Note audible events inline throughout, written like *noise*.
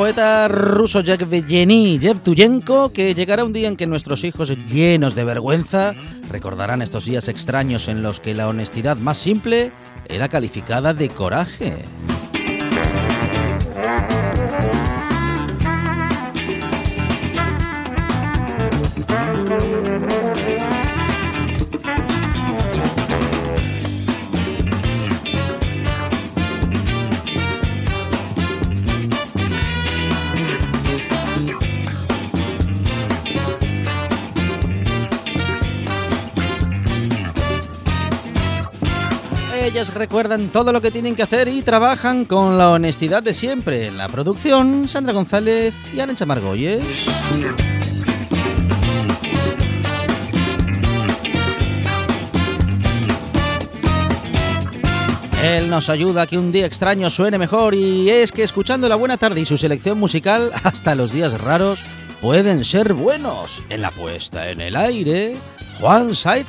Poeta ruso Yevgeny Yevtuyenko que llegará un día en que nuestros hijos llenos de vergüenza recordarán estos días extraños en los que la honestidad más simple era calificada de coraje. Recuerdan todo lo que tienen que hacer y trabajan con la honestidad de siempre. En la producción, Sandra González y Arancha Margolles. Él nos ayuda a que un día extraño suene mejor y es que escuchando la buena tarde y su selección musical, hasta los días raros pueden ser buenos. En la puesta en el aire, Juan Saiz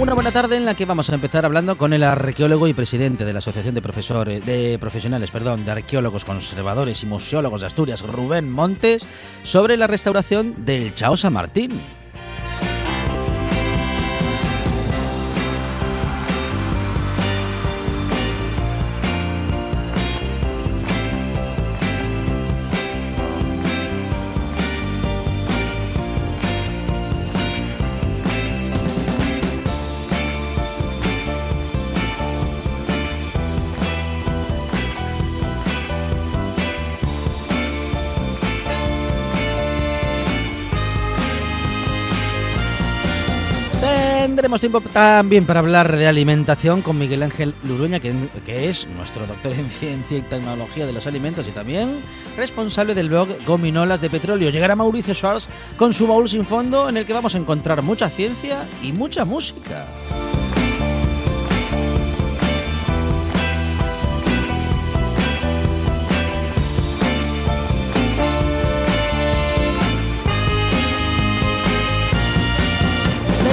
Una buena tarde en la que vamos a empezar hablando con el arqueólogo y presidente de la Asociación de Profesores de Profesionales, perdón, de Arqueólogos Conservadores y Museólogos de Asturias, Rubén Montes, sobre la restauración del Chao San Martín. Tendremos tiempo también para hablar de alimentación con Miguel Ángel Luruña, que, que, es nuestro doctor en ciencia y tecnología de los alimentos y también responsable del blog Gominolas de Petróleo. Llegará Mauricio Schwartz con su baúl sin fondo en el que vamos a encontrar mucha ciencia y mucha música.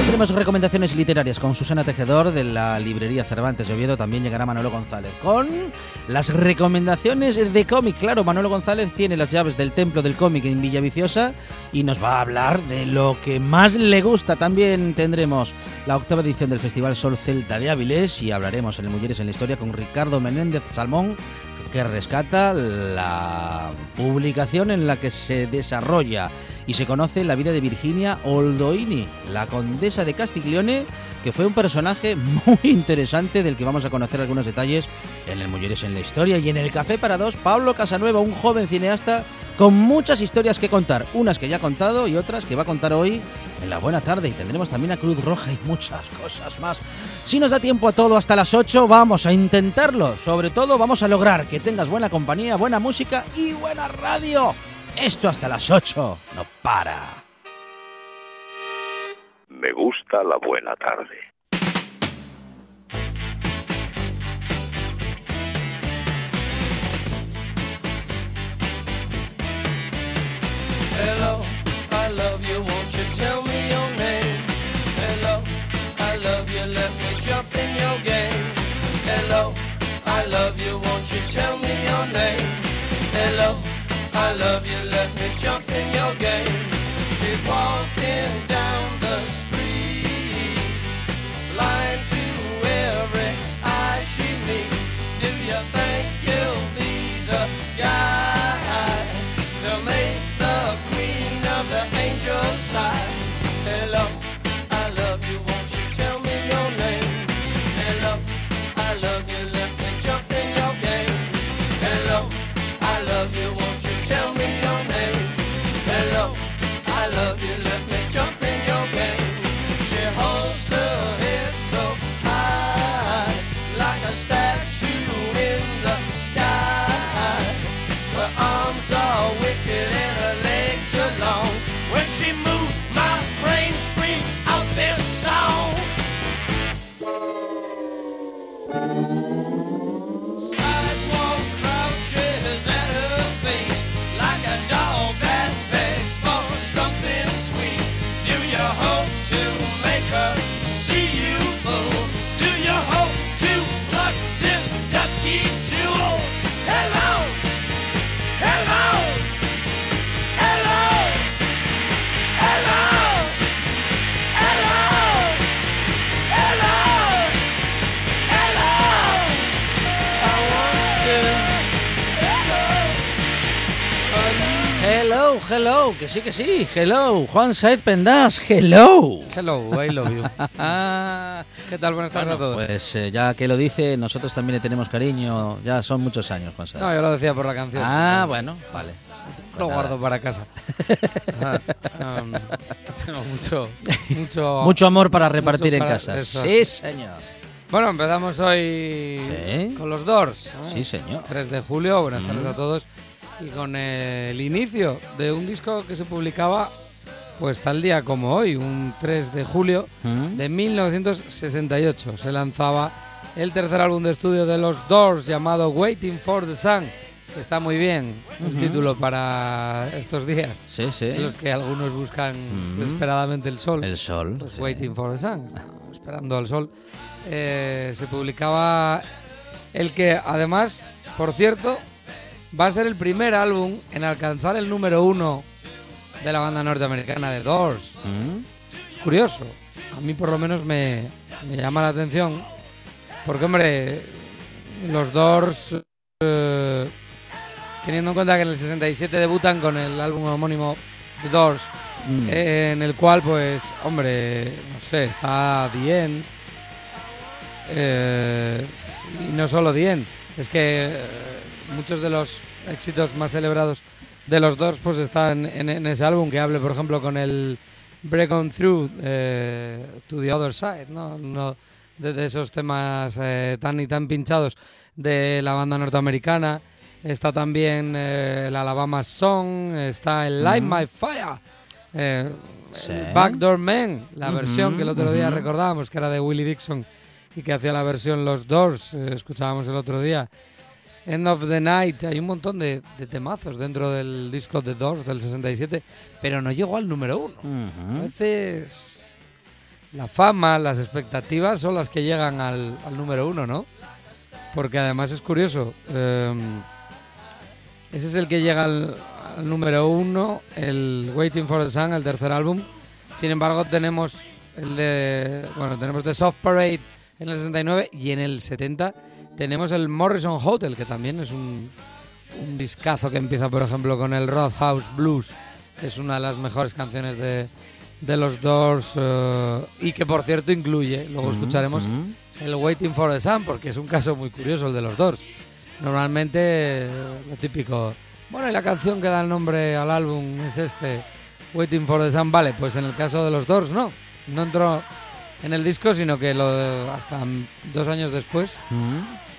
Tendremos recomendaciones literarias con Susana Tejedor de la librería Cervantes de Oviedo. También llegará Manolo González con las recomendaciones de cómic. Claro, Manolo González tiene las llaves del templo del cómic en Villaviciosa y nos va a hablar de lo que más le gusta. También tendremos la octava edición del Festival Sol Celta de Áviles y hablaremos en el Mujeres en la Historia con Ricardo Menéndez Salmón que rescata la publicación en la que se desarrolla y se conoce la vida de Virginia Oldoini, la condesa de Castiglione, que fue un personaje muy interesante del que vamos a conocer algunos detalles en el Mujeres en la Historia y en el Café para Dos, Pablo Casanueva, un joven cineasta con muchas historias que contar, unas que ya ha contado y otras que va a contar hoy en la buena tarde y tendremos también a Cruz Roja y muchas cosas más. Si nos da tiempo a todo hasta las 8, vamos a intentarlo. Sobre todo vamos a lograr que tengas buena compañía, buena música y buena radio. Esto hasta las 8 no para. Me gusta la buena tarde. Hello, I love you, won't you tell me your name? Hello, I love you, let me jump in your game. Hello, I love you, won't you tell me I love you, let me jump in your game. She's walking down the street, blind to every eye she meets. Do you think you'll be the guy to make the queen of the angels sigh? Hello, I love you, won't you tell me your name? Hello, I love you, let me jump in your game. Hello, I love you, Hello, que sí, que sí, hello. Juan Saez Pendas, hello. Hello, I love you. *laughs* ¿Qué tal? Buenas tardes bueno, a todos. pues eh, ya que lo dice, nosotros también le tenemos cariño. Ya son muchos años, Juan Saez. No, yo lo decía por la canción. ah, bueno, vale. Lo Pues guardo nada. para casa. *laughs* Ah, um, tengo mucho, mucho, Mucho amor para repartir en para- casa. eso. Sí, señor. Bueno, empezamos hoy Sí. con los Doors. ¿no? Sí, señor. 3 de julio, buenas tardes Mm. a todos. Y con el inicio de un disco que se publicaba pues tal día como hoy, un 3 de julio Mm. de 1968. Se lanzaba el tercer álbum de estudio de los Doors llamado Waiting for the Sun, que está muy bien, un título para estos días Sí, sí. en los que algunos buscan Mm. desesperadamente el sol. El sol. Pues sí. Waiting for the Sun, esperando al sol. Eh, se publicaba el que además, por cierto, va a ser el primer álbum en alcanzar el número uno de la banda norteamericana de Doors. Mm. Es curioso. A mí por lo menos me, me llama la atención. Porque, hombre, los Doors, eh, teniendo en cuenta que en el 67 debutan con el álbum homónimo The Doors, Mm. eh, en el cual, pues, hombre, no sé, está bien. Eh, y no solo bien, es que eh, muchos de los éxitos más celebrados de los Doors pues están en, en ese álbum que hable, por ejemplo, con el Break On Through eh, to the Other Side, ¿no? Uno de, de esos temas eh, tan y tan pinchados de la banda norteamericana. Está también eh, el Alabama Song, está el Light. My Fire, eh, Sí. el Backdoor Man, la versión que el otro día recordábamos que era de Willie Dixon y que hacía la versión Los Doors, eh, escuchábamos el otro día. End of the Night, hay un montón de, de temazos dentro del disco The Doors del 67, pero no llegó al número uno. A veces la fama, las expectativas son las que llegan al, al número uno, ¿no? Porque además es curioso. eh, ese es el que llega al, al número uno, el Waiting for the Sun, el tercer álbum. Sin embargo, tenemos el de. Bueno, tenemos The Soft Parade en el 69 y en el 70 tenemos el Morrison Hotel, que también es un, un discazo que empieza, por ejemplo, con el Roadhouse Blues, que es una de las mejores canciones de, de los Doors eh, y que, por cierto, incluye, luego escucharemos, el Waiting for the Sun, porque es un caso muy curioso el de los Doors. Normalmente, eh, lo típico, bueno, y la canción que da el nombre al álbum es este, Waiting for the Sun, vale, pues en el caso de los Doors no, no entró en el disco, sino que lo, hasta dos años después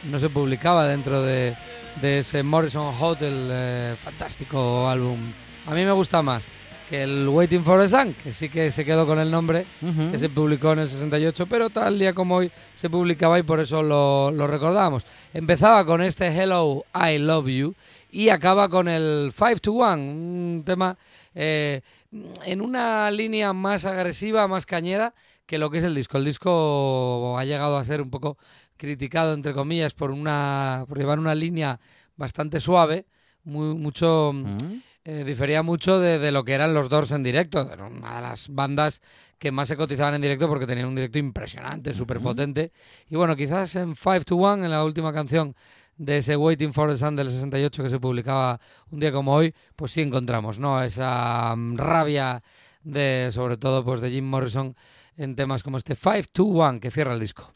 no se publicaba dentro de, de ese Morrison Hotel eh, fantástico álbum. A mí me gusta más que el Waiting for the Sun, que sí que se quedó con el nombre, que se publicó en el 68, pero tal día como hoy se publicaba y por eso lo, lo recordamos. Empezaba con este Hello, I Love You y acaba con el 5 to 1, un tema eh, en una línea más agresiva, más cañera que lo que es el disco. El disco ha llegado a ser un poco criticado, entre comillas, por, una, por llevar una línea bastante suave, muy, mucho... eh, difería mucho de, de lo que eran los Doors en directo. Era una de las bandas que más se cotizaban en directo porque tenían un directo impresionante, súper potente. Y bueno, quizás en 5 to 1, en la última canción de ese Waiting for the Sun del 68 que se publicaba un día como hoy, pues sí encontramos, ¿no? Esa mm, rabia de, sobre todo, pues de Jim Morrison en temas como este 5 to 1 que cierra el disco.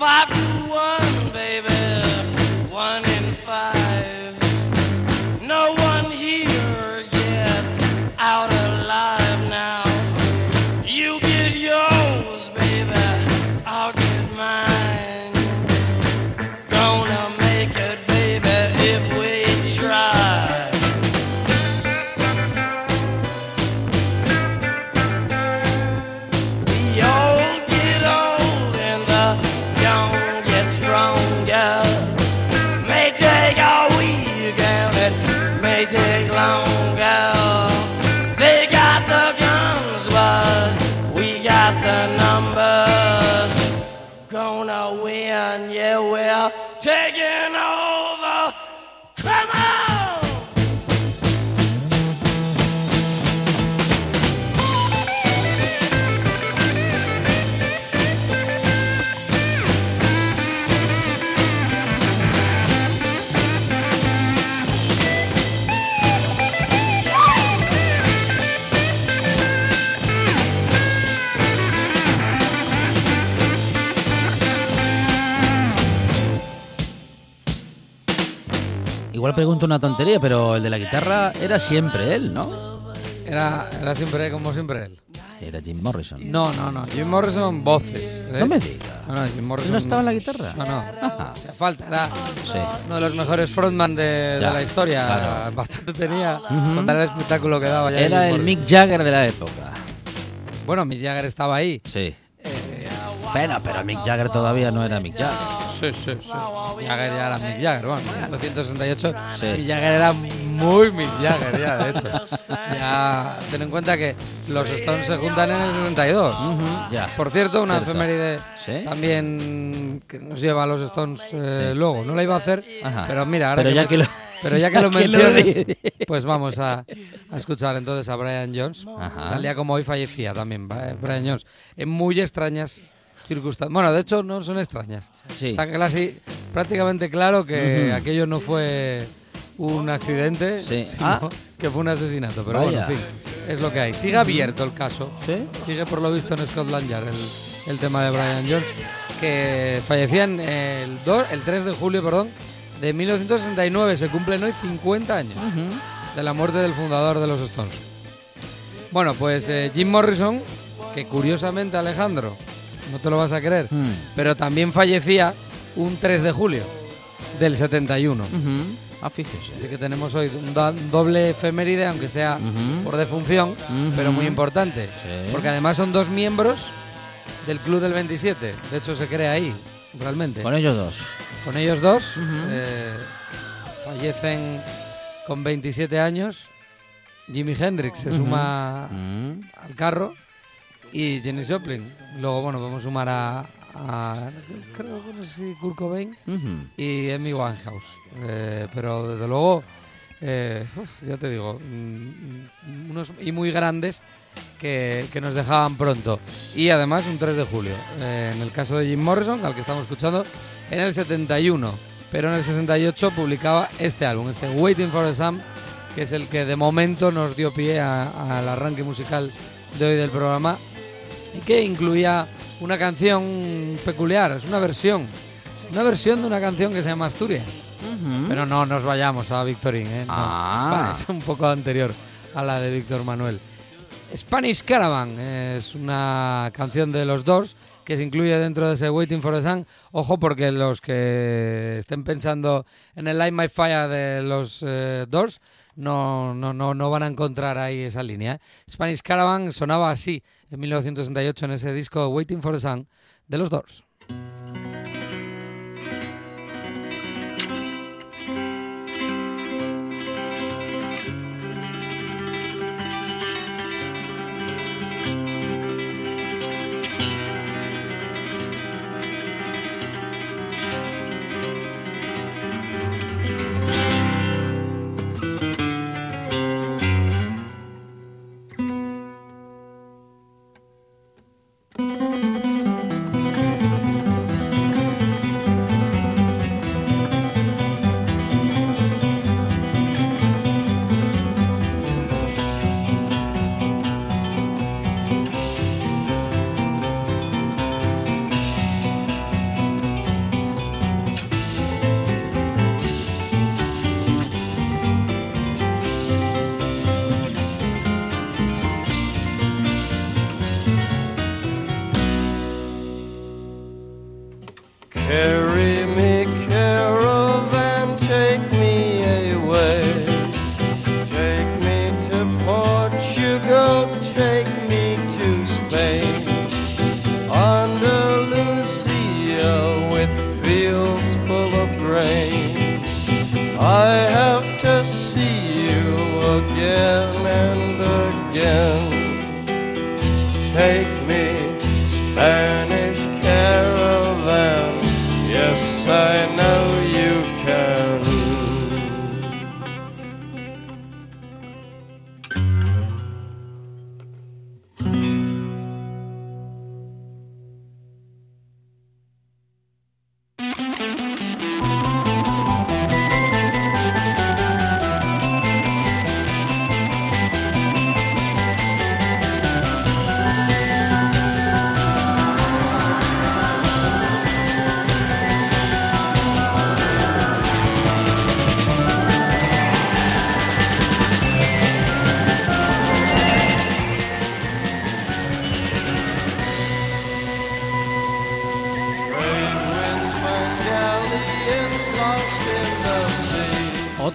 Come pregunto una tontería, pero el de la guitarra era siempre él, ¿no? Era, era siempre como siempre él. Era Jim Morrison. No, no, no. Jim Morrison, voces. ¿eh? No me digas. No, no, Jim Morrison. ¿No estaba en la guitarra? No, no. Ajá. Hacía falta, era Sí. uno de los mejores frontman de, de la historia. claro. Bastante tenía con tal el espectáculo que daba ya. Era el. Mick Jagger de la época. Bueno, Mick Jagger estaba ahí. Sí. Eh, Bueno, pero Mick Jagger todavía no era Mick Jagger. Sí, sí, sí. Jagger ya era Mick Jagger. Bueno, en 1968 Sí. Mick Jagger era muy Mick Jagger ya, de hecho. Ya, ten en cuenta que los Stones se juntan en el 62. Ya. Por cierto, una Cierto. efeméride Sí. también que nos lleva a los Stones eh, Sí. luego. No la iba a hacer, Ajá. pero mira, ahora Pero ya me- que lo- pero ya que *laughs* lo que mencionas, pues vamos a, a escuchar entonces a Brian Jones. Ajá. Tal día como hoy fallecía también Bri- Brian Jones. En muy extrañas circunstancias. Bueno, de hecho no son extrañas. Sí. Está casi, prácticamente claro que Ujú. aquello no fue un accidente, Sí. sino Ah. que fue un asesinato. Pero Vaya. bueno, en fin, es lo que hay. Sigue abierto el caso. ¿Sí? Sigue por lo visto en Scotland Yard el, el tema de Brian Jones, que fallecía en el, do- el 3 de julio perdón, de 1969. Se cumplen hoy 50 años de la muerte del fundador de los Stones. Bueno, pues eh, Jim Morrison, que curiosamente Alejandro, no te lo vas a creer, Mm. pero también fallecía un 3 de julio del 71. Ujú. Ah, fíjese. Así que tenemos hoy un do- un doble efeméride, aunque sea por defunción, pero muy importante. Sí. Porque además son dos miembros del Club del 27. De hecho, se crea ahí, realmente. Con ellos dos. Con ellos dos eh, fallecen con 27 años. Jimi Hendrix se suma Mm. al carro y Jenny Joplin. Luego, bueno, podemos sumar a, a- creo que no sé si Kurt Cobain y Amy Winehouse. Eh, pero desde luego, eh, ya te digo, mm, unos y muy grandes que, que nos dejaban pronto. Y además un 3 de julio. Eh, en el caso de Jim Morrison, al que estamos escuchando, en el 71. Pero en el 68 publicaba este álbum, este Waiting for the Sun, que es el que de momento nos dio pie a- al arranque musical de hoy del programa y que incluía una canción peculiar, es una versión, una versión de una canción que se llama Asturias. Pero no nos vayamos a Victorín, ¿eh? No. Ah. *laughs* es un poco anterior a la de Víctor Manuel. Spanish Caravan es una canción de los Doors que se incluye dentro de ese Waiting for the Sun. Ojo porque los que estén pensando en el Light My Fire de los eh, Doors no, no, no, no van a encontrar ahí esa línea. ¿eh? Spanish Caravan sonaba así en 1968 en ese disco Waiting for the Sun de los Doors.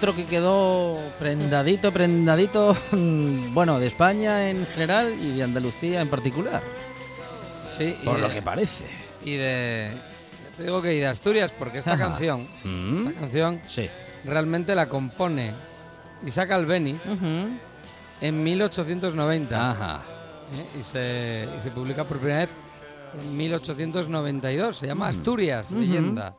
Otro que quedó prendadito, prendadito, *laughs* bueno, de España en general y de Andalucía en particular, Sí, por lo que parece. y de te digo que y de Asturias porque esta Ajá. canción Mm. esta canción Sí. realmente la compone Isaac Albeniz en 1890 Ajá. ¿eh? y, se, y se publica por primera vez en 1892 se llama Mm. Asturias leyenda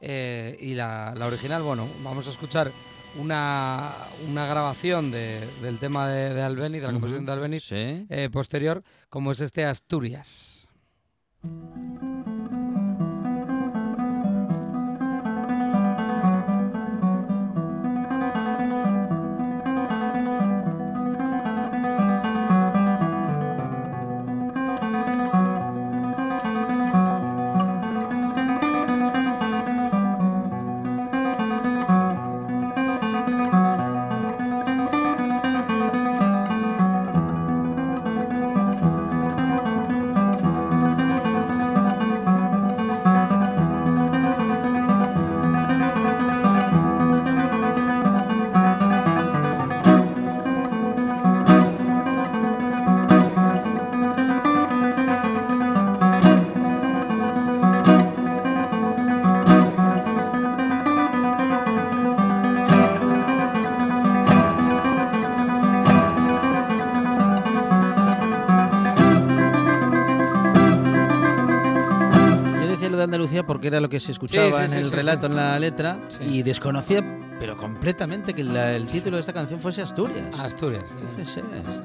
Eh, y la, la original bueno vamos a escuchar una, una grabación de- del tema de, de Albeniz de la composición de Albeniz Sí. eh, posterior como es este Asturias de Andalucía porque era lo que se escuchaba Sí, sí, en sí, el sí, relato, sí. en la letra, Sí. y desconocía, pero completamente, que la- el título de esta canción fuese Asturias. Asturias. sí, sí. Sí, sí.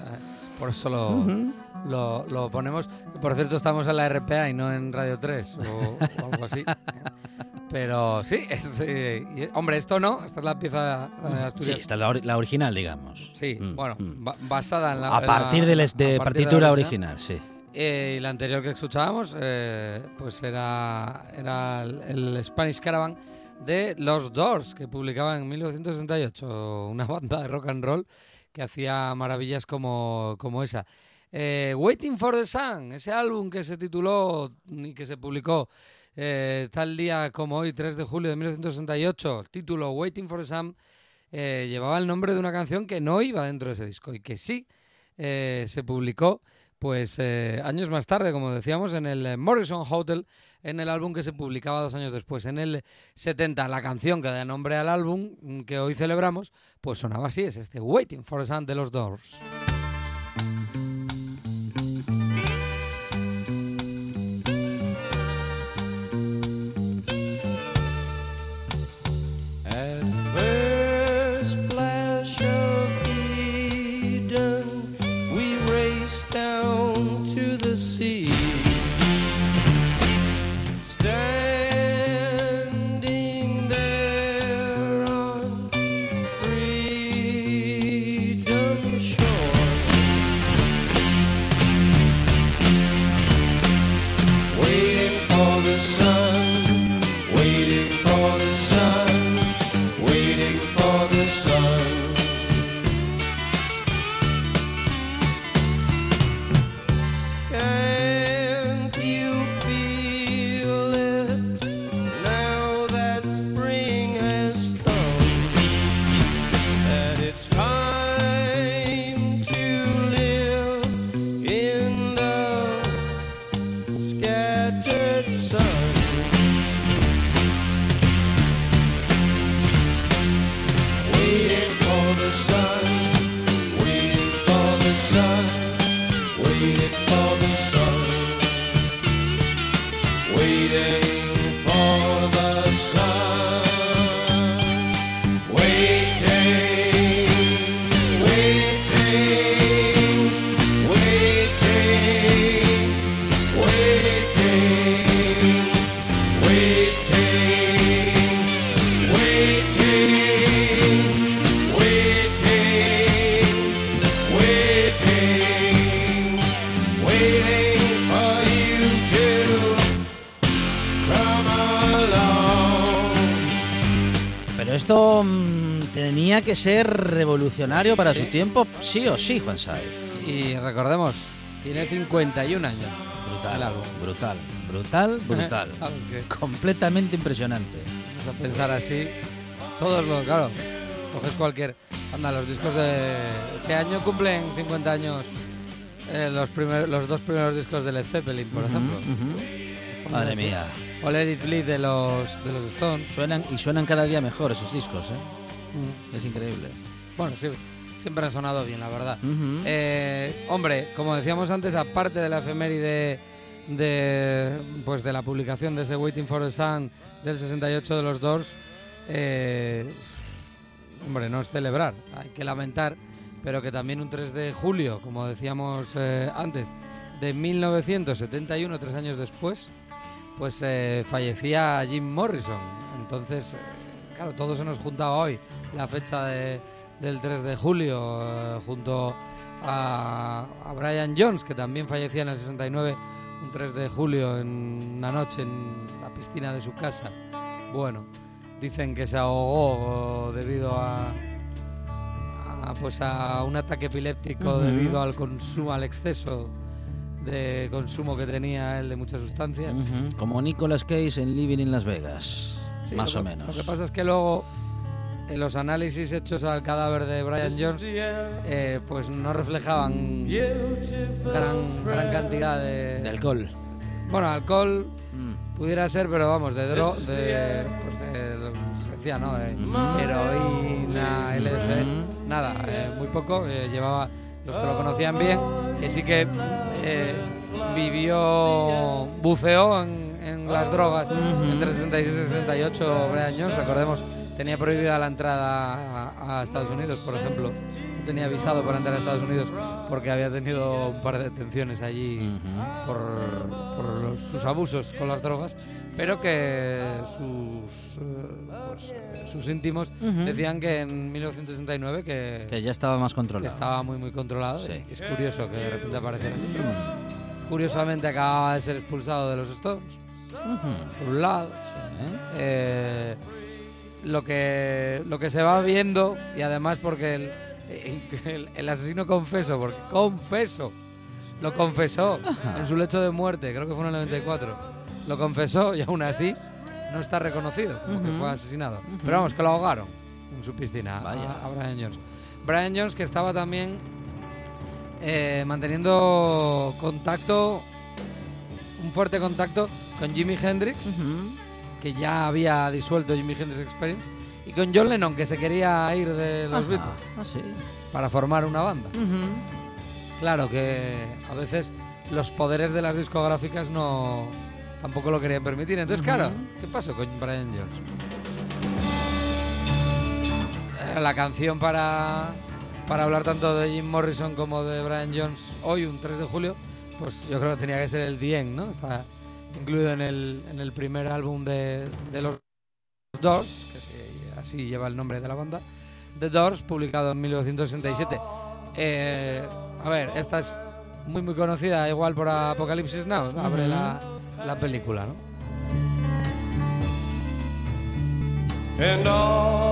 Por eso lo, Ujú. lo, lo ponemos. Por cierto, estamos en la RPA y no en Radio 3 o, o algo así. Pero sí, es, eh, hombre, esto no, esta es la pieza de Sí, Asturias. esta es la, ori- la original, digamos. Sí, Mm, bueno, mm. ba- basada en la. A en partir la- de, les- a de partir la partitura original, sí. Eh, y la anterior que escuchábamos, eh, pues era, era el, Spanish Caravan de Los Doors, que publicaba en 1968, una banda de rock and roll que hacía maravillas como, como esa. Eh, Waiting for the Sun, ese álbum que se tituló y que se publicó tal día como hoy, 3 de julio de 1968, título Waiting for the Sun, llevaba el nombre de una canción que no iba dentro de ese disco y que sí se publicó pues eh, años más tarde, como decíamos, en el eh, Morrison Hotel, en el álbum que se publicaba dos años después. En el 70, la canción que da nombre al álbum mm, que hoy celebramos, pues sonaba así, es este Waiting for the Sun de los Doors. Que ser revolucionario para su tiempo, sí o sí, Juan Saez. Y recordemos, tiene 51 años. Brutal, brutal, brutal, *laughs* brutal. Completamente impresionante. Vamos a pensar así. Todos los, claro, coges cualquier. Anda, los discos de. Este año cumplen 50 años eh, los, primer- los dos primeros discos de Led Zeppelin, por ejemplo. Madre así. mía. O Let It Bleed de los, de los Stones. Suenan y suenan cada día mejor esos discos, ¿eh? Mm. Es increíble. Bueno, sí, siempre han sonado bien, la verdad. Eh, hombre, como decíamos antes, aparte de la efeméride de, pues de la publicación de ese Waiting for the Sun del 68 de los Doors, eh, hombre, no es celebrar, hay que lamentar, pero que también un 3 de julio, como decíamos eh, antes, de 1971, tres años después, pues eh, fallecía Jim Morrison. Entonces, claro, todo se nos juntaba hoy, la fecha de- del 3 de julio, eh, junto a, a Brian Jones, que también fallecía en el 69, un 3 de julio, en una noche en la piscina de su casa. Bueno, dicen que se ahogó debido a, a, pues a un ataque epiléptico Ujú. debido al consumo, al exceso de consumo que tenía él de muchas sustancias. Ujú. Como Nicolas Cage en Living in Las Vegas. Sí, más lo o que- menos. Lo que pasa es que luego en los análisis hechos al cadáver de Brian Jones, eh, pues no reflejaban gran, gran cantidad de, De alcohol. Bueno, alcohol Mm. pudiera ser, pero vamos, de dro de, pues de se decía, ¿no? De heroína, LSD, nada, eh, muy poco. eh, llevaba los que lo conocían bien, que sí que eh, vivió, buceó en, en las drogas entre 66 y 68 Brian Jones. Recordemos, tenía prohibida la entrada a, a Estados Unidos, por ejemplo. No tenía visado para entrar a Estados Unidos porque había tenido un par de detenciones allí por, por los- sus abusos con las drogas, pero que sus, eh, pues, sus íntimos decían que en 1969 que, Que ya estaba más que controlado. estaba muy muy controlado. Sí. y es curioso que de repente apareciera así. Curiosamente acababa de ser expulsado de los Stones, Por un lado. ¿Eh? Eh, lo que lo que se va viendo y además porque el, el- el asesino confeso, porque confeso, lo confesó en su lecho de muerte, creo que fue en el 94, lo confesó y aún así no está reconocido como que fue asesinado. Pero vamos, que lo ahogaron en su piscina a, Brian Jones. Brian Jones que estaba también eh, manteniendo contacto, un fuerte contacto con Jimi Hendrix que ya había disuelto Jimi Hendrix Experience, y con John Lennon, que se quería ir de los Ajá. Beatles Ah, sí. para formar una banda. Claro que a veces los poderes de las discográficas no tampoco lo querían permitir. Entonces, claro, ¿qué pasó con Brian Jones? Era la canción para, para hablar tanto de Jim Morrison como de Brian Jones hoy, un 3 de julio, pues yo creo que tenía que ser el End, ¿no? Está incluido en el, en el primer álbum de, de los Doors, que sí, así lleva el nombre de la banda, The Doors, publicado en 1967. Eh, a ver, esta es muy muy conocida, igual por Apocalipsis Now, ¿no? abre la, la película, ¿no? And all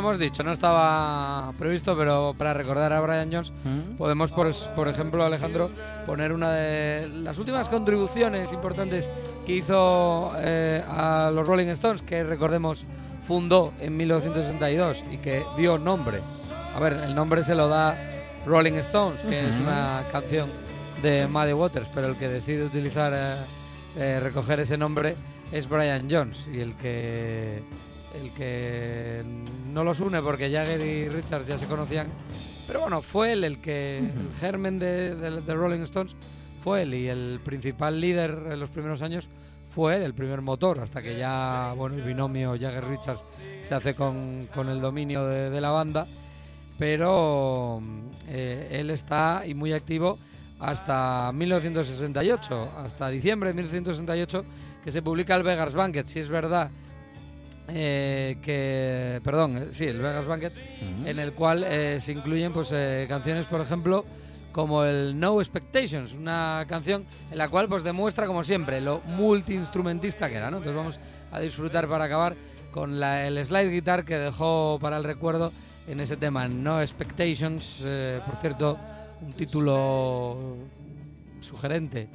hemos dicho, no estaba previsto, pero para recordar a Brian Jones, Ujú. podemos, por, por ejemplo, Alejandro, poner una de las últimas contribuciones importantes que hizo eh, a los Rolling Stones, que recordemos fundó en 1962 y que dio nombre. A ver, el nombre se lo da Rolling Stones, que es Ujú. una canción de Muddy Waters, pero el que decide utilizar, eh, eh, recoger ese nombre es Brian Jones y el que el que no los une porque Jagger y Richards ya se conocían, pero bueno, fue él el que el germen de, de- de Rolling Stones fue él. Y el principal líder en los primeros años fue él, el primer motor, hasta que ya bueno el binomio Jagger Richards se hace con, con el dominio de, de la banda, pero eh, él está y muy activo hasta 1968, hasta diciembre de 1968 que se publica el Vegas Banquet, si es verdad eh, que, perdón, eh, sí, el Vegas Banquet, en el cual eh, se incluyen pues eh, canciones, por ejemplo, como el No Expectations, una canción en la cual pues demuestra como siempre lo multiinstrumentista que era, ¿no? Entonces vamos a disfrutar para acabar con la- el slide guitar que dejó para el recuerdo en ese tema No Expectations, por cierto, un título sugerente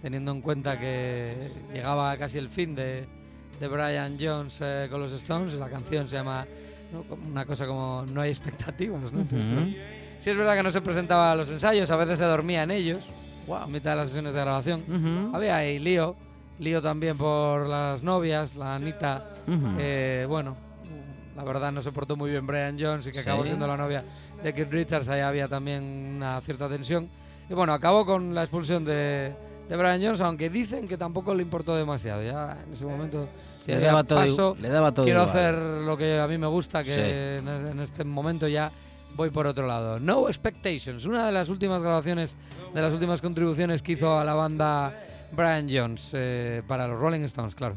teniendo en cuenta que llegaba casi el fin de, de Brian Jones eh, con los Stones, la canción se llama una cosa como No hay expectativas, ¿no? Entonces, Sí es verdad que no se presentaba a los ensayos, a veces se dormía en ellos, a mitad de las sesiones de grabación. Había ahí lío, lío también por las novias, la Anita, que bueno, la verdad no se portó muy bien Brian Jones y que Sí. acabó siendo la novia de Keith Richards, ahí había también una cierta tensión. Y bueno, acabó con la expulsión de, de Brian Jones, aunque dicen que tampoco le importó demasiado. Ya en ese momento Le daba todo paso, i- le daba todo quiero igual. hacer lo que a mí me gusta, que Sí. en este momento ya voy por otro lado. No Expectations, una de las últimas grabaciones, de las últimas contribuciones que hizo a la banda Brian Jones eh, para los Rolling Stones, claro.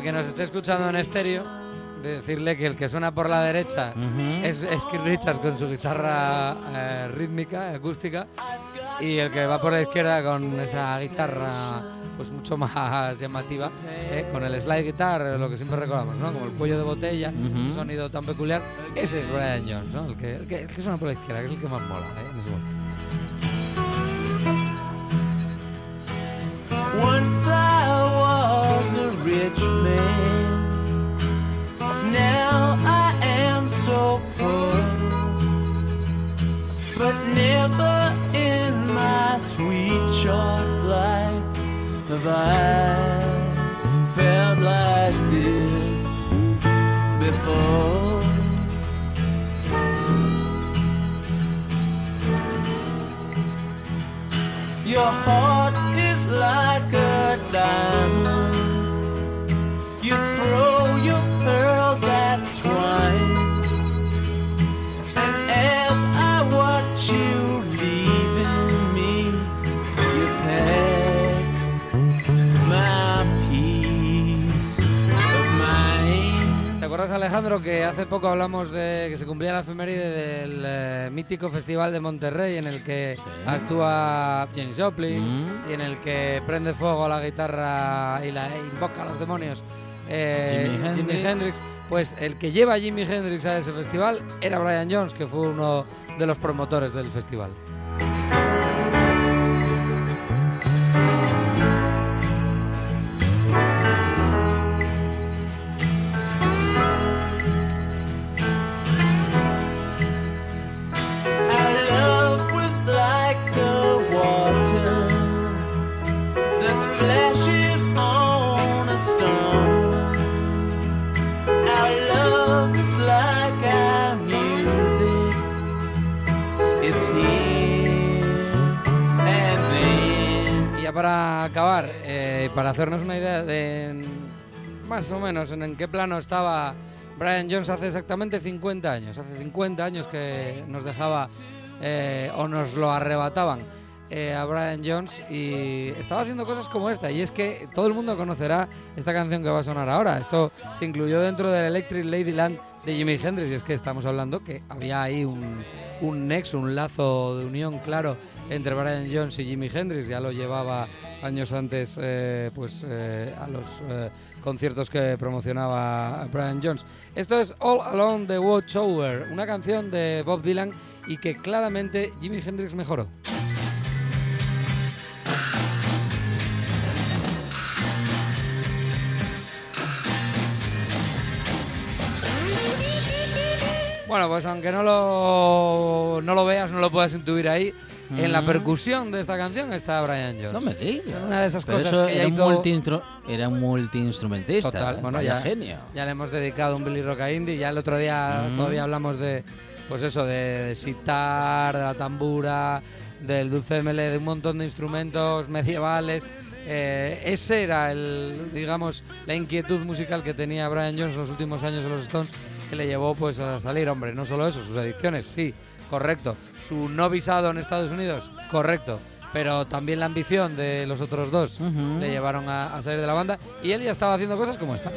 El que nos esté escuchando en estéreo, decirle que el que suena por la derecha es, es Keith Richards con su guitarra eh, rítmica, acústica, y el que va por la izquierda con esa guitarra pues mucho más llamativa, eh, con el slide guitar, lo que siempre recordamos, ¿no? Como el cuello de botella, un sonido tan peculiar. Ese es Brian Jones, ¿no? El que, el que, el que suena por la izquierda, que es el que más mola, ¿eh? En ese momento. Once I was a rich man. Now I am so poor. But never in my sweet short life have I felt like this before. Your heart like a diamond. You throw your pearls at swine. And as I watch you mind. ¿Te acuerdas, Alejandro, que hace poco hablamos de que se cumplía la efeméride del eh, mítico Festival de Monterrey en el que actúa Janis Joplin Mm. y en el que prende fuego a la guitarra y la e invoca a los demonios eh, Jimi Jimi Hendrix. Hendrix? Pues el que lleva a Jimi Hendrix a ese festival era Brian Jones, que fue uno de los promotores del festival. Hacernos una idea de más o menos en, en qué plano estaba Brian Jones hace exactamente 50 años. Hace 50 años que nos dejaba eh, o nos lo arrebataban eh, a Brian Jones y estaba haciendo cosas como esta. Y es que todo el mundo conocerá esta canción que va a sonar ahora. Esto se incluyó dentro del Electric Ladyland de Jimi Hendrix. Y es que estamos hablando que había ahí un, un nexo, un lazo de unión claro entre Brian Jones y Jimi Hendrix. Ya lo llevaba años antes eh, pues, eh, a los eh, conciertos que promocionaba Brian Jones. Esto es All Along the Watchtower, una canción de Bob Dylan y que claramente Jimi Hendrix mejoró. Bueno, pues aunque no lo, no lo veas, no lo puedas intuir ahí, en la Mm. percusión de esta canción está Brian Jones. No me digas. Una de esas Pero cosas eso que ya era, un hizo- multiinstru- era multiinstrumentista. Total, ¿eh? bueno, ya, genio. ya le hemos dedicado un Billy Rock a Indy. Ya el otro día Mm. todavía hablamos de, pues eso, de, de sitar, de la tambura, del dulce mele, de un montón de instrumentos medievales. Eh, ese era el, digamos, la inquietud musical que tenía Brian Jones en los últimos años de los Stones, que le llevó pues a salir, hombre, no solo eso, sus adicciones, sí, correcto. Su no visado en Estados Unidos, correcto. Pero también la ambición de los otros dos le llevaron a, a salir de la banda y él ya estaba haciendo cosas como esta.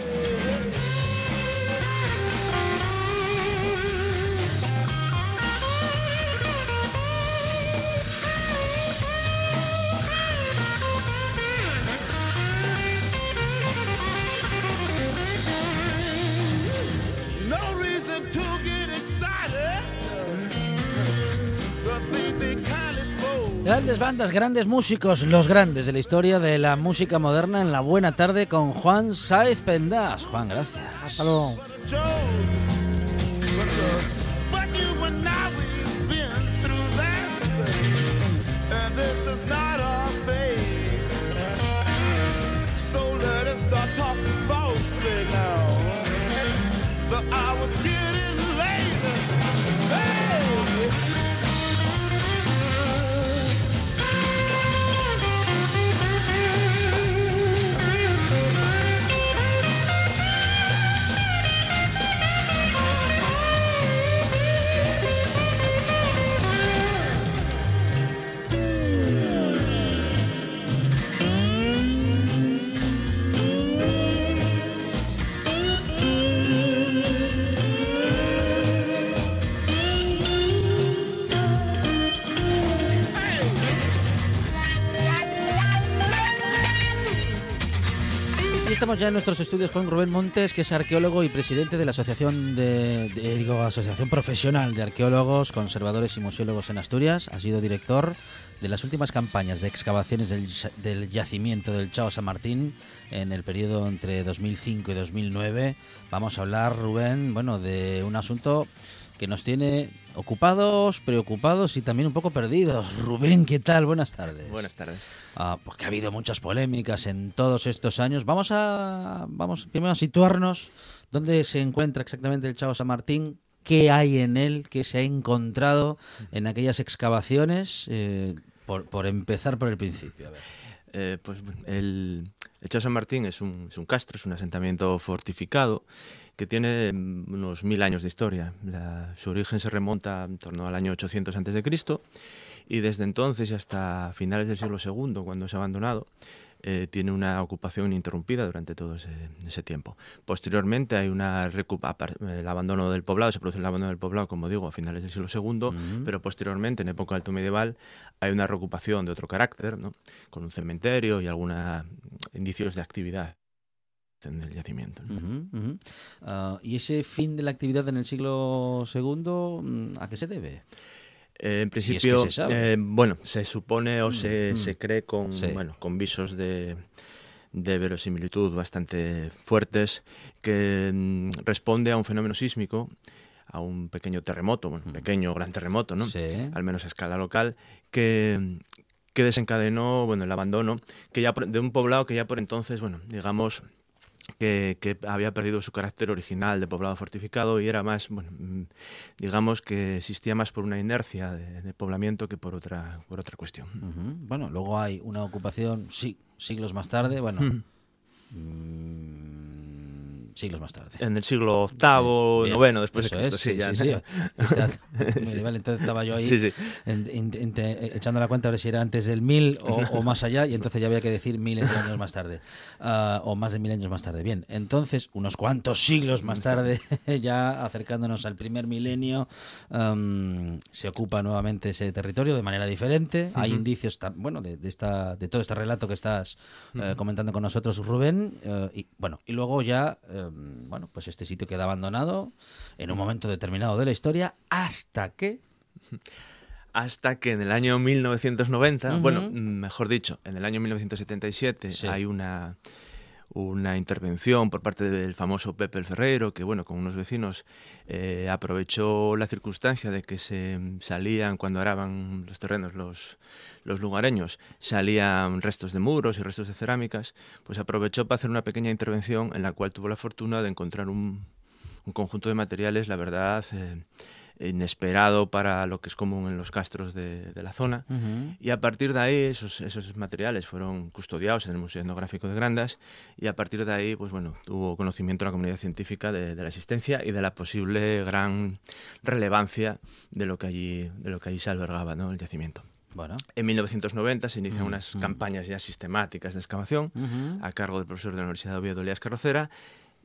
Grandes bandas, grandes músicos, los grandes de la historia de la música moderna en la buena tarde con Juan Saez Pendas. Juan, gracias. Hasta luego. Estamos ya en nuestros estudios con Rubén Montes, que es arqueólogo y presidente de la Asociación de, de- digo, Asociación Profesional de Arqueólogos, Conservadores y Museólogos en Asturias. Ha sido director de las últimas campañas de excavaciones del, del yacimiento del Chao San Martín en el periodo entre 2005 y 2009. Vamos a hablar, Rubén, bueno, de un asunto que nos tiene ocupados, preocupados y también un poco perdidos. *laughs* Rubén, ¿qué tal? Buenas tardes. Buenas tardes. Ah, porque ha habido muchas polémicas en todos estos años. Vamos a, vamos primero a situarnos dónde se encuentra exactamente el Chavo San Martín, qué hay en él, qué se ha encontrado en aquellas excavaciones, eh, por, por empezar por el principio. A ver. Eh, pues el, el Chao San Martín es un, es un castro, es un asentamiento fortificado que tiene mm, unos mil años de historia. La- su origen se remonta en torno al año 800 a.C. y desde entonces y hasta finales del siglo II, cuando es abandonado, eh, tiene una ocupación ininterrumpida durante todo ese, ese tiempo. Posteriormente hay una el abandono del poblado, se produce el abandono del poblado, como digo, a finales del siglo II, pero posteriormente, en época alto medieval, hay una reocupación de otro carácter, ¿no? con un cementerio y algunos indicios de actividad en el yacimiento. Ah, ¿Y ese fin de la actividad en el siglo II, mm, a qué se debe? Eh, en Si es que principio, se eh, bueno, se supone o se, mm. se cree con, Sí. bueno, con visos de, de verosimilitud bastante fuertes que mm, responde a un fenómeno sísmico, a un pequeño terremoto, bueno, pequeño o gran terremoto, ¿no? Sí. al menos a escala local, que, que desencadenó bueno, el abandono que ya por- de un poblado que ya por entonces, bueno, digamos, que, que había perdido su carácter original de poblado fortificado y era más, bueno, mm, digamos que existía más por una inercia de, de poblamiento que por otra, por otra cuestión. Bueno, luego hay una ocupación, sí, siglos más tarde, bueno, siglos más tarde. En el siglo VIII, noveno, después de Cristo, es, sí, ya. sí, *laughs* medieval, entonces estaba yo ahí en- echando la cuenta a ver si era antes del mil o, o más allá, y entonces ya había que decir miles de años más tarde, Ah, o más de mil años más tarde. Bien, entonces, unos cuantos siglos más tarde, *laughs* ya acercándonos al primer milenio, se ocupa nuevamente ese territorio de manera diferente. Hay indicios, bueno, de, de esta, de todo este relato que estás eh, comentando con nosotros, Rubén, eh, y bueno, y luego ya, em, bueno, pues este sitio queda abandonado en un momento determinado de la historia hasta que *laughs* Hasta que en el año 1990, Ujú. bueno, mejor dicho, en el año 1977 Sí. hay una, una intervención por parte del famoso Pepe el Ferreiro, que bueno, con unos vecinos eh, aprovechó la circunstancia de que se salían, cuando araban los terrenos los, los lugareños, salían restos de muros y restos de cerámicas, pues aprovechó para hacer una pequeña intervención en la cual tuvo la fortuna de encontrar un, un conjunto de materiales, la verdad, eh, inesperado para lo que es común en los castros de, de la zona. Y a partir de ahí, esos, esos materiales fueron custodiados en el Museo Etnográfico de Grandas y a partir de ahí, pues bueno, tuvo conocimiento la comunidad científica de, de la existencia y de la posible gran relevancia de lo que allí, de lo que allí se albergaba, ¿no? el yacimiento. Bueno. En 1990 se inician Mm, unas mm. campañas ya sistemáticas de excavación Ujú. a cargo del profesor de la Universidad de Oviedo, Elías Carrocera.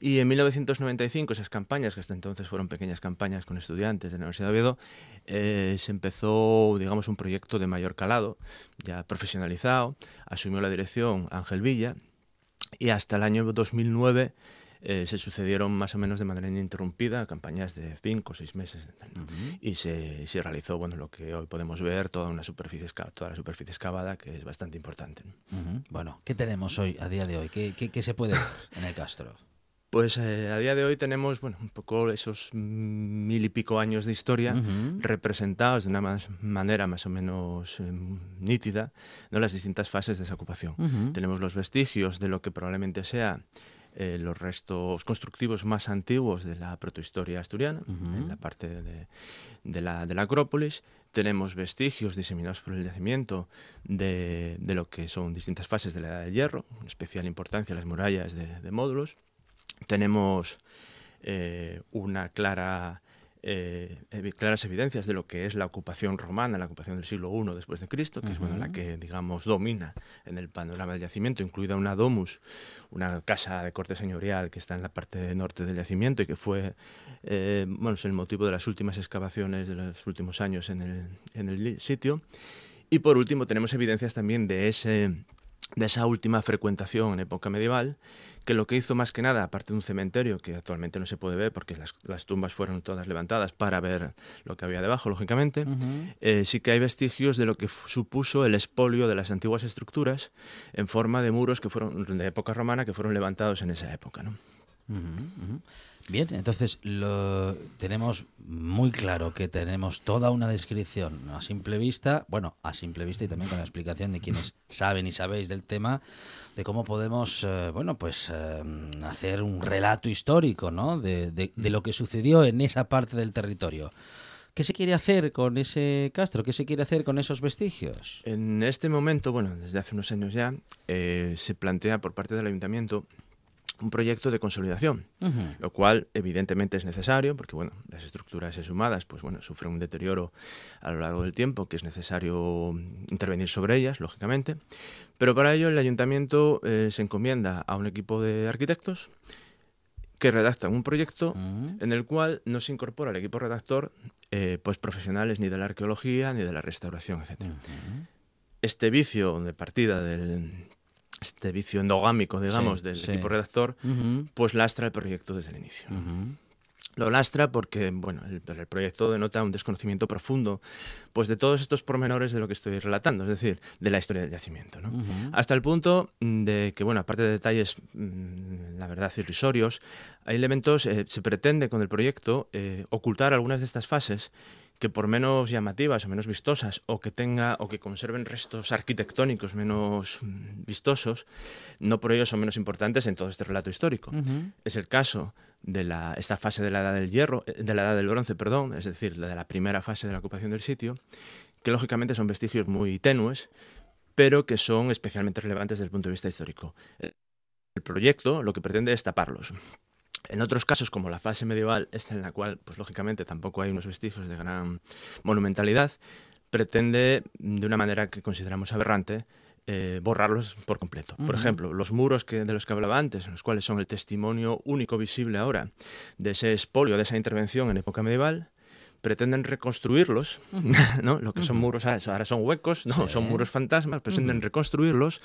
Y en 1995, esas campañas, que hasta entonces fueron pequeñas campañas con estudiantes de la Universidad de Oviedo, eh, se empezó, digamos, un proyecto de mayor calado, ya profesionalizado. Asumió la dirección Ángel Villa y hasta el año 2009 eh, se sucedieron más o menos de manera ininterrumpida campañas de cinco o seis meses y se, se realizó bueno lo que hoy podemos ver toda una superficie toda la superficie excavada que es bastante importante ¿no? Ujú. Bueno, ¿qué tenemos hoy, a día de hoy? ¿Qué, qué- qué se puede ver en el Castro? Pues eh, a día de hoy tenemos bueno, un poco esos mil y pico años de historia representados de una más- manera más o menos eh, nítida ¿no? las distintas fases de esa ocupación. Tenemos los vestigios de lo que probablemente sea eh, los restos constructivos más antiguos de la protohistoria asturiana, en la parte de, de la, de la Acrópolis. Tenemos vestigios diseminados por el yacimiento de, de lo que son distintas fases de la Edad del Hierro, en especial importancia las murallas de, de módulos. Tenemos eh, una clara eh, claras evidencias de lo que es la ocupación romana, la ocupación del siglo I después de Cristo, que es bueno, la que digamos domina en el panorama del yacimiento, incluida una domus, una casa de corte señorial que está en la parte norte del yacimiento y que fue eh, bueno, es el motivo de las últimas excavaciones de los últimos años en el, en el sitio. Y por último tenemos evidencias también de ese de esa última frecuentación en época medieval, que lo que hizo más que nada, aparte de un cementerio que actualmente no se puede ver porque las, las tumbas fueron todas levantadas para ver lo que había debajo, lógicamente, eh, sí que hay vestigios de lo que supuso el expolio de las antiguas estructuras en forma de muros que fueron de época romana que fueron levantados en esa época. ¿no? Bien, entonces lo tenemos muy claro que tenemos toda una descripción a simple vista, bueno, a simple vista y también con la explicación de quienes *laughs* saben y sabéis del tema, de cómo podemos, eh, bueno, pues eh, hacer un relato histórico, ¿no? De, de- de lo que sucedió en esa parte del territorio. ¿Qué se quiere hacer con ese castro? ¿Qué se quiere hacer con esos vestigios? En este momento, bueno, desde hace unos años ya, eh, se plantea por parte del ayuntamiento un proyecto de consolidación, lo cual evidentemente es necesario porque bueno, las estructuras exhumadas pues bueno, sufren un deterioro a lo largo del tiempo que es necesario intervenir sobre ellas, lógicamente, pero para ello el ayuntamiento eh, se encomienda a un equipo de arquitectos que redactan un proyecto en el cual no se incorpora al equipo redactor eh, pues profesionales ni de la arqueología ni de la restauración, etcétera. Este vicio de partida del este vicio endogámico, digamos, Sí, del sí. equipo redactor, pues lastra el proyecto desde el inicio. Lo lastra porque, bueno, el, el proyecto denota un desconocimiento profundo, pues de todos estos pormenores de lo que estoy relatando, es decir, de la historia del yacimiento. Hasta el punto de que, bueno, aparte de detalles, mm, la verdad, irrisorios, hay elementos, eh, se pretende con el proyecto eh, ocultar algunas de estas fases que por menos llamativas o menos vistosas o que tenga o que conserven restos arquitectónicos menos mm, vistosos, no por ello son menos importantes en todo este relato histórico. Es el caso de la, esta fase de la edad del hierro, eh, de la edad del bronce, perdón, es decir, la de la primera fase de la ocupación del sitio, que lógicamente son vestigios muy tenues, pero que son especialmente relevantes desde el punto de vista histórico. El proyecto lo que pretende es taparlos. En otros casos, como la fase medieval, esta en la cual, pues lógicamente, tampoco hay unos vestigios de gran monumentalidad, pretende, de una manera que consideramos aberrante, eh, borrarlos por completo. Por ejemplo, los muros que, de los que hablaba antes, los cuales son el testimonio único visible ahora de ese expolio, de esa intervención en época medieval, pretenden reconstruirlos, *laughs* ¿no? Lo que son muros ahora, son huecos, no, Sí. son muros fantasmas, pretenden reconstruirlos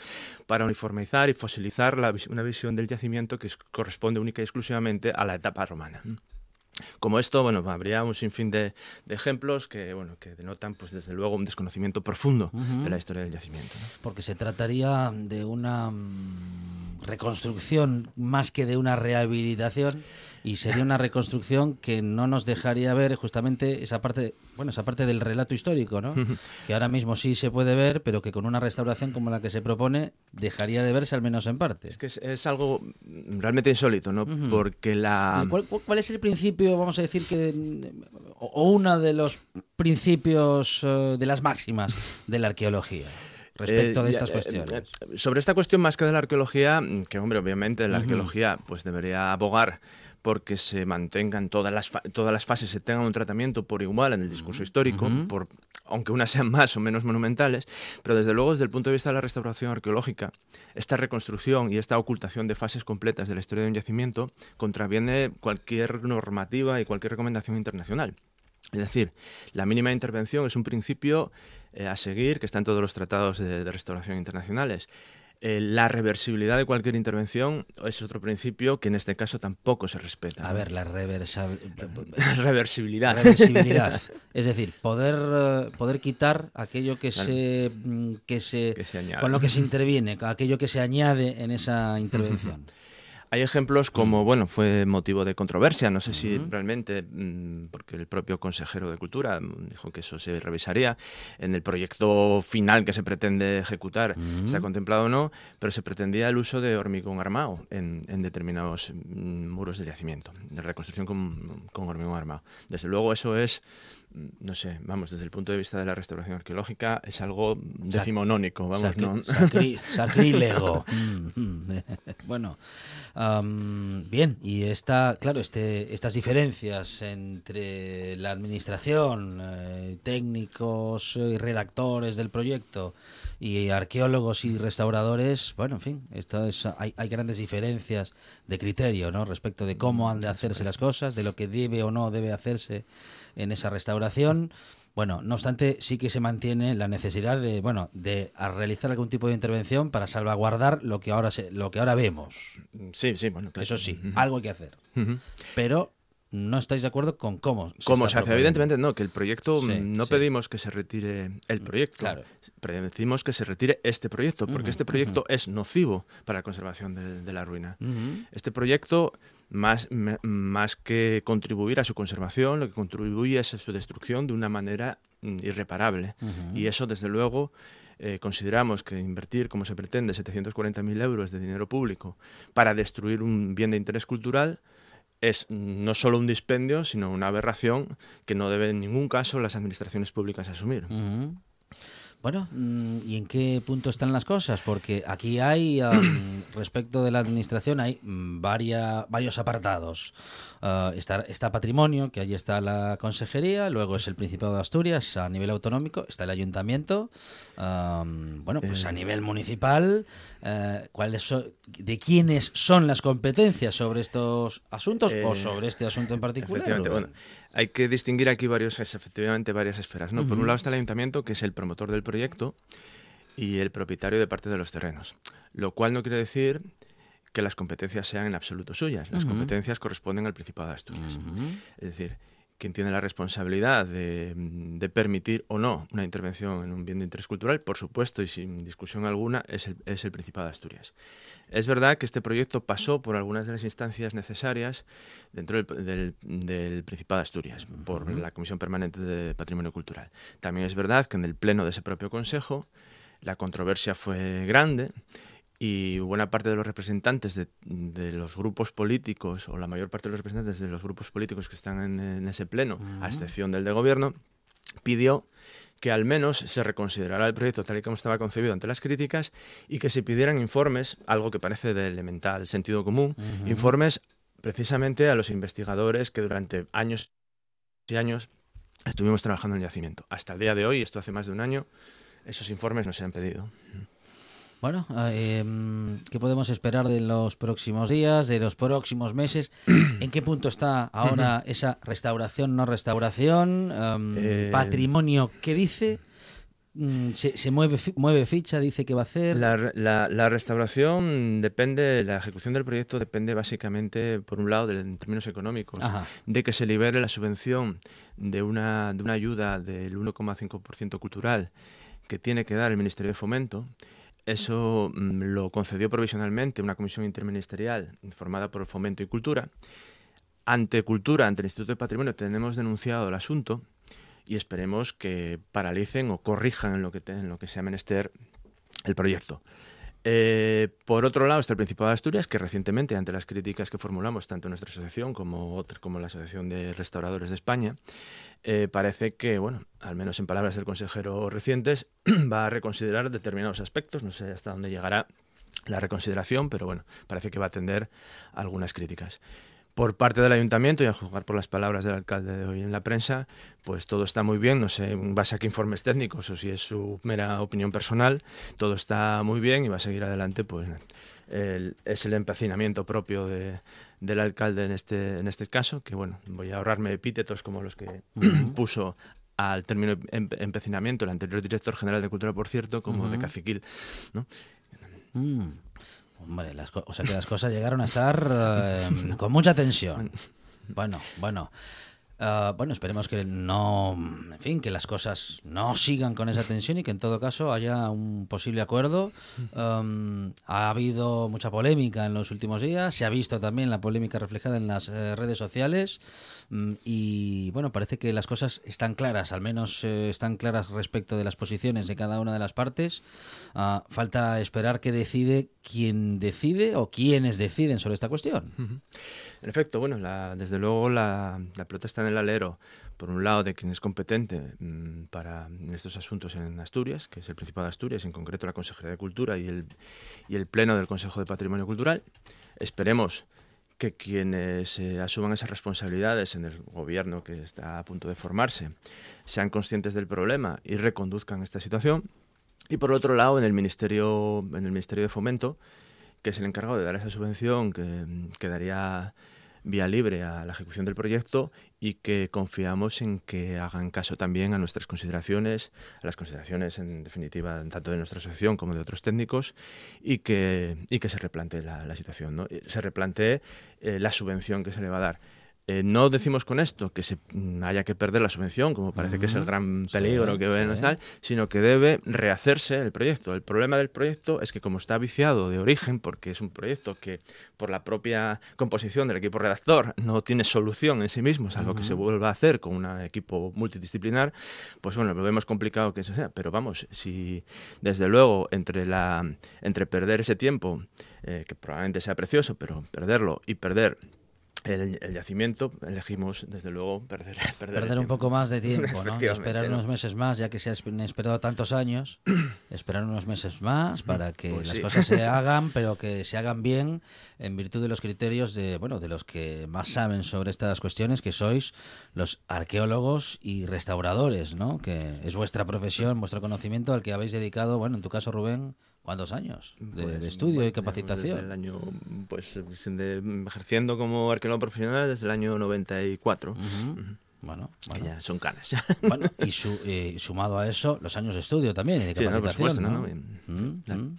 para uniformizar y fosilizar la una visión del yacimiento que es- corresponde única y exclusivamente a la etapa romana. Como esto, bueno, habría un sinfín de, de ejemplos que, bueno, que denotan, pues desde luego, un desconocimiento profundo de la historia del yacimiento. ¿no? Porque se trataría de una mm, reconstrucción más que de una rehabilitación y sería una reconstrucción que no nos dejaría ver justamente esa parte, bueno, esa parte del relato histórico, ¿no? que ahora mismo sí se puede ver, pero que con una restauración como la que se propone dejaría de verse al menos en parte. Es que es, es algo realmente insólito, ¿no? Porque la... ¿Y ¿Cuál, cuál- es el principio, vamos a decir que, o, uno de los principios eh, de las máximas de la arqueología respecto Eh, de estas eh, cuestiones? sobre esta cuestión más que de la arqueología, que hombre, obviamente la arqueología pues debería abogar porque se mantengan todas las, todas las fases, se tengan un tratamiento por igual en el discurso histórico, por, aunque unas sean más o menos monumentales, pero desde luego desde el punto de vista de la restauración arqueológica, esta reconstrucción y esta ocultación de fases completas de la historia de un yacimiento contraviene cualquier normativa y cualquier recomendación internacional. Es decir, la mínima intervención es un principio eh, a seguir que está en todos los tratados de, de restauración internacionales. Eh, la reversibilidad de cualquier intervención es otro principio que en este caso tampoco se respeta. A ver, la reversa- *laughs* reversibilidad. reversibilidad. *laughs* Es decir, poder, eh, poder quitar aquello que Claro. se, mm, que se, Que se añade. con lo que se interviene, aquello que se añade en esa intervención. *laughs* Hay ejemplos Mm. como, bueno, fue motivo de controversia, no sé si realmente, mm, porque el propio consejero de Cultura mm, dijo que eso se revisaría en el proyecto final que se pretende ejecutar, está contemplado o no, pero se pretendía el uso de hormigón armado en, en determinados mm, muros de yacimiento, de reconstrucción con, con hormigón armado. Desde luego eso es, mm, no sé, vamos, desde el punto de vista de la restauración arqueológica es algo decimonónico, vamos, Sacri- ¿no? sacri- *laughs* sacrílego. Mm, *laughs* bueno, bien, y esta, claro, este, estas diferencias entre la administración, eh, técnicos y redactores del proyecto y arqueólogos y restauradores, bueno, en fin, esto es, hay, hay grandes diferencias de criterio, ¿no? Respecto de cómo han de hacerse las cosas, de lo que debe o no debe hacerse en esa restauración. Bueno, no obstante, sí que se mantiene la necesidad de, bueno, de realizar algún tipo de intervención para salvaguardar lo que ahora se, lo que ahora vemos. Sí, sí, bueno. claro. Eso sí, algo hay que hacer. Pero no estáis de acuerdo con cómo se ¿Cómo se hace? Evidentemente no, que el proyecto, Sí, mm, no sí. pedimos que se retire el proyecto, claro. pero decimos que se retire este proyecto, porque este proyecto es nocivo para la conservación de, de la ruina. Este proyecto, más, más que contribuir a su conservación, lo que contribuye es a su destrucción de una manera mm, irreparable. Y eso, desde luego, eh, consideramos que invertir, como se pretende, 740.000 euros de dinero público para destruir un bien de interés cultural es no solo un dispendio, sino una aberración que no deben en ningún caso las administraciones públicas asumir. Bueno, mm, ¿y en qué punto están las cosas? Porque aquí hay, am, *coughs* respecto de la administración, hay mm, varia- varios apartados. Ah, está, está patrimonio, que allí está la consejería, luego es el Principado de Asturias a nivel autonómico, está el ayuntamiento, am, bueno, pues a Eh. nivel municipal, eh, ¿cuáles son, ¿de quiénes son las competencias sobre estos asuntos o Eh, sobre este asunto en particular? Bueno, hay que distinguir aquí varios, efectivamente varias esferas. ¿no? Por un lado está el ayuntamiento, que es el promotor del proyecto y el propietario de parte de los terrenos, lo cual no quiere decir que las competencias sean en absoluto suyas. Las Ujú. competencias corresponden al Principado de Asturias. Ujú. Es decir, quien tiene la responsabilidad de, de permitir o no una intervención en un bien de interés cultural, por supuesto y sin discusión alguna, es el, es el Principado de Asturias. Es verdad que este proyecto pasó por algunas de las instancias necesarias dentro del, del- del Principado de Asturias, por la Comisión Permanente de Patrimonio Cultural. También es verdad que en el pleno de ese propio Consejo la controversia fue grande y buena parte de los representantes de, de los grupos políticos, o la mayor parte de los representantes de los grupos políticos que están en, en ese pleno, a excepción del de gobierno, pidió que al menos se reconsiderara el proyecto tal y como estaba concebido ante las críticas y que se pidieran informes, algo que parece de elemental sentido común, informes precisamente a los investigadores que durante años y años estuvimos trabajando en el yacimiento. Hasta el día de hoy, esto hace más de un año, esos informes no se han pedido. Bueno, eh, em, ¿qué podemos esperar de los próximos días, de los próximos meses? *clears throat* ¿En qué punto está ahora esa restauración, no restauración? Em, Eh, ¿Patrimonio qué dice? Mm, ¿Se, se mueve, fi- mueve ficha? ¿Dice que va a hacer? La, la- la restauración depende, la ejecución del proyecto depende básicamente, por un lado, de, en términos económicos, Ajá. de que se libere la subvención de una, de una ayuda del 1,5% cultural que tiene que dar el Ministerio de Fomento. Eso mm, lo concedió provisionalmente una comisión interministerial formada por Fomento y Cultura. Ante Cultura, ante el Instituto de Patrimonio, tenemos denunciado el asunto y esperemos que paralicen o corrijan en lo que, en lo que sea menester el proyecto. Eh, por otro lado está el Principado de Asturias, que recientemente, ante las críticas que formulamos tanto nuestra asociación como, otra, como la Asociación de Restauradores de España, eh, parece que, bueno, al menos en palabras del consejero recientes, *clears throat* va a reconsiderar determinados aspectos. No sé hasta dónde llegará la reconsideración, pero bueno, parece que va a atender algunas críticas. Por parte del ayuntamiento, y a juzgar por las palabras del alcalde de hoy en la prensa, pues todo está muy bien, no sé en base a qué informes técnicos o si es su mera opinión personal, todo está muy bien y va a seguir adelante, pues el- es el empecinamiento propio de- del alcalde en este, en este caso, que bueno, voy a ahorrarme epítetos como los que *clears throat* puso al término em- empecinamiento el anterior director general de Cultura, por cierto, como de caciquil, ¿no? Mm. Hombre, las o sea que las cosas llegaron a estar eh, *laughs* con mucha tensión. Bueno, bueno. Ah, bueno, esperemos que no, en fin, que las cosas no sigan con esa tensión y que en todo caso haya un posible acuerdo. Um, ha habido mucha polémica en los últimos días, se ha visto también la polémica reflejada en las eh, redes sociales y bueno, parece que las cosas están claras, al menos eh, están claras respecto de las posiciones de cada una de las partes. Ah, falta esperar que decide quién decide o quiénes deciden sobre esta cuestión. En efecto, bueno, desde luego la, la pelota en el alero, por un lado, de quien es competente mm, para estos asuntos en Asturias, que es el Principado de Asturias, en concreto la Consejería de Cultura y el, y el Pleno del Consejo de Patrimonio Cultural. Esperemos que quienes eh, asuman esas responsabilidades en el gobierno que está a punto de formarse sean conscientes del problema y reconduzcan esta situación. Y por otro lado, en el Ministerio, en el Ministerio de Fomento, que es el encargado de dar esa subvención que, que daría vía libre a la ejecución del proyecto y que confiamos en que hagan caso también a nuestras consideraciones, a las consideraciones en definitiva tanto de nuestra asociación como de otros técnicos y que, y que se replantee la, situación, ¿no? se replantee eh, la subvención que se le va a dar. Eh, no decimos con esto que se mm, haya que perder la subvención, como parece que es el gran Sí, peligro que ven sí. sino que debe rehacerse el proyecto. El problema del proyecto es que como está viciado de origen, porque es un proyecto que por la propia composición del equipo redactor no tiene solución en sí mismo, salvo que se vuelva a hacer con un equipo multidisciplinar, pues bueno, lo vemos complicado que eso sea. Pero vamos, si desde luego entre, la, entre perder ese tiempo, eh, que probablemente sea precioso, pero perderlo y perder el, el yacimiento, elegimos desde luego perder, *laughs* perder, un poco más de tiempo, ¿no? *laughs* Esperar ¿no? unos meses más, ya que se han esperado tantos años, *clears throat* esperar unos meses más para que Pues las sí. cosas se *laughs* hagan, pero que se hagan bien en virtud de los criterios de, bueno, de los que más saben sobre estas cuestiones, que sois los arqueólogos y restauradores, ¿no? Que es vuestra profesión, vuestro conocimiento al que habéis dedicado, bueno, en tu caso, Rubén, ¿cuántos años de, Pues, de estudio bueno, y capacitación? Desde el año, pues, de- ejerciendo como arqueólogo profesional desde el año 94. Ujú. Ujú. Bueno, Que bueno. ya son canas. ya. *laughs* Bueno, y *laughs* su- eh, sumado a eso, los años de estudio también y de Sí, no, por capacitación, supuesto, ¿no? ¿no? Bien. Mm, Claro. mm.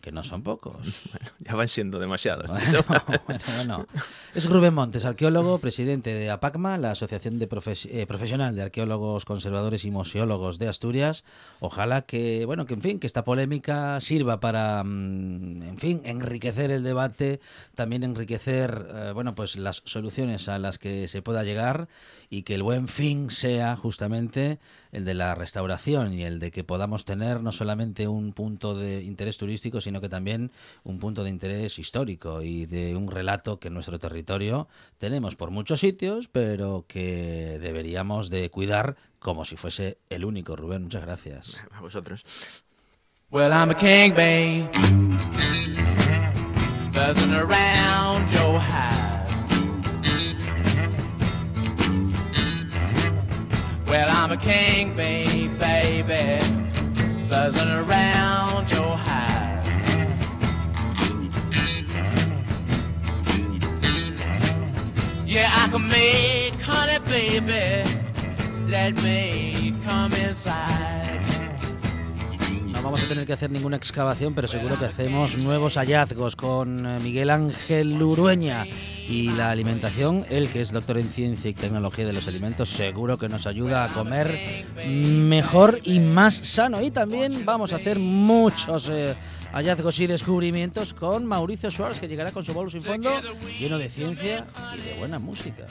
Que no son pocos. *laughs* Bueno, ya van siendo demasiados. Bueno, bueno, bueno. Es Rubén Montes, arqueólogo, presidente de APACMA, la Asociación de Profes- eh, Profesional de Arqueólogos, Conservadores y Museólogos de Asturias. Ojalá que, bueno, que en fin, que esta polémica sirva para, mm, en fin, enriquecer el debate, también enriquecer, eh, bueno, pues las soluciones a las que se pueda llegar y que el buen fin sea justamente el de la restauración y el de que podamos tener no solamente un punto de interés turístico, sino que también un punto de interés histórico y de un relato que en nuestro territorio tenemos por muchos sitios, pero que deberíamos de cuidar como si fuese el único. Rubén, muchas gracias. A vosotros. Well, I'm a king, babe. Buzzing around your hive. Well, I'm a king, babe, baby. Buzzing around your hive. Yeah, I can make honey, baby. Let me come inside. No vamos a tener que hacer ninguna excavación, pero seguro que hacemos nuevos hallazgos con eh, Miguel Ángel Urueña y la alimentación. Él, que es doctor en ciencia y tecnología de los alimentos, seguro que nos ayuda a comer mejor y más sano. Y también vamos a hacer muchos eh, hallazgos y descubrimientos con Mauricio Suárez, que llegará con su bolo sin fondo, lleno de ciencia y de buena música.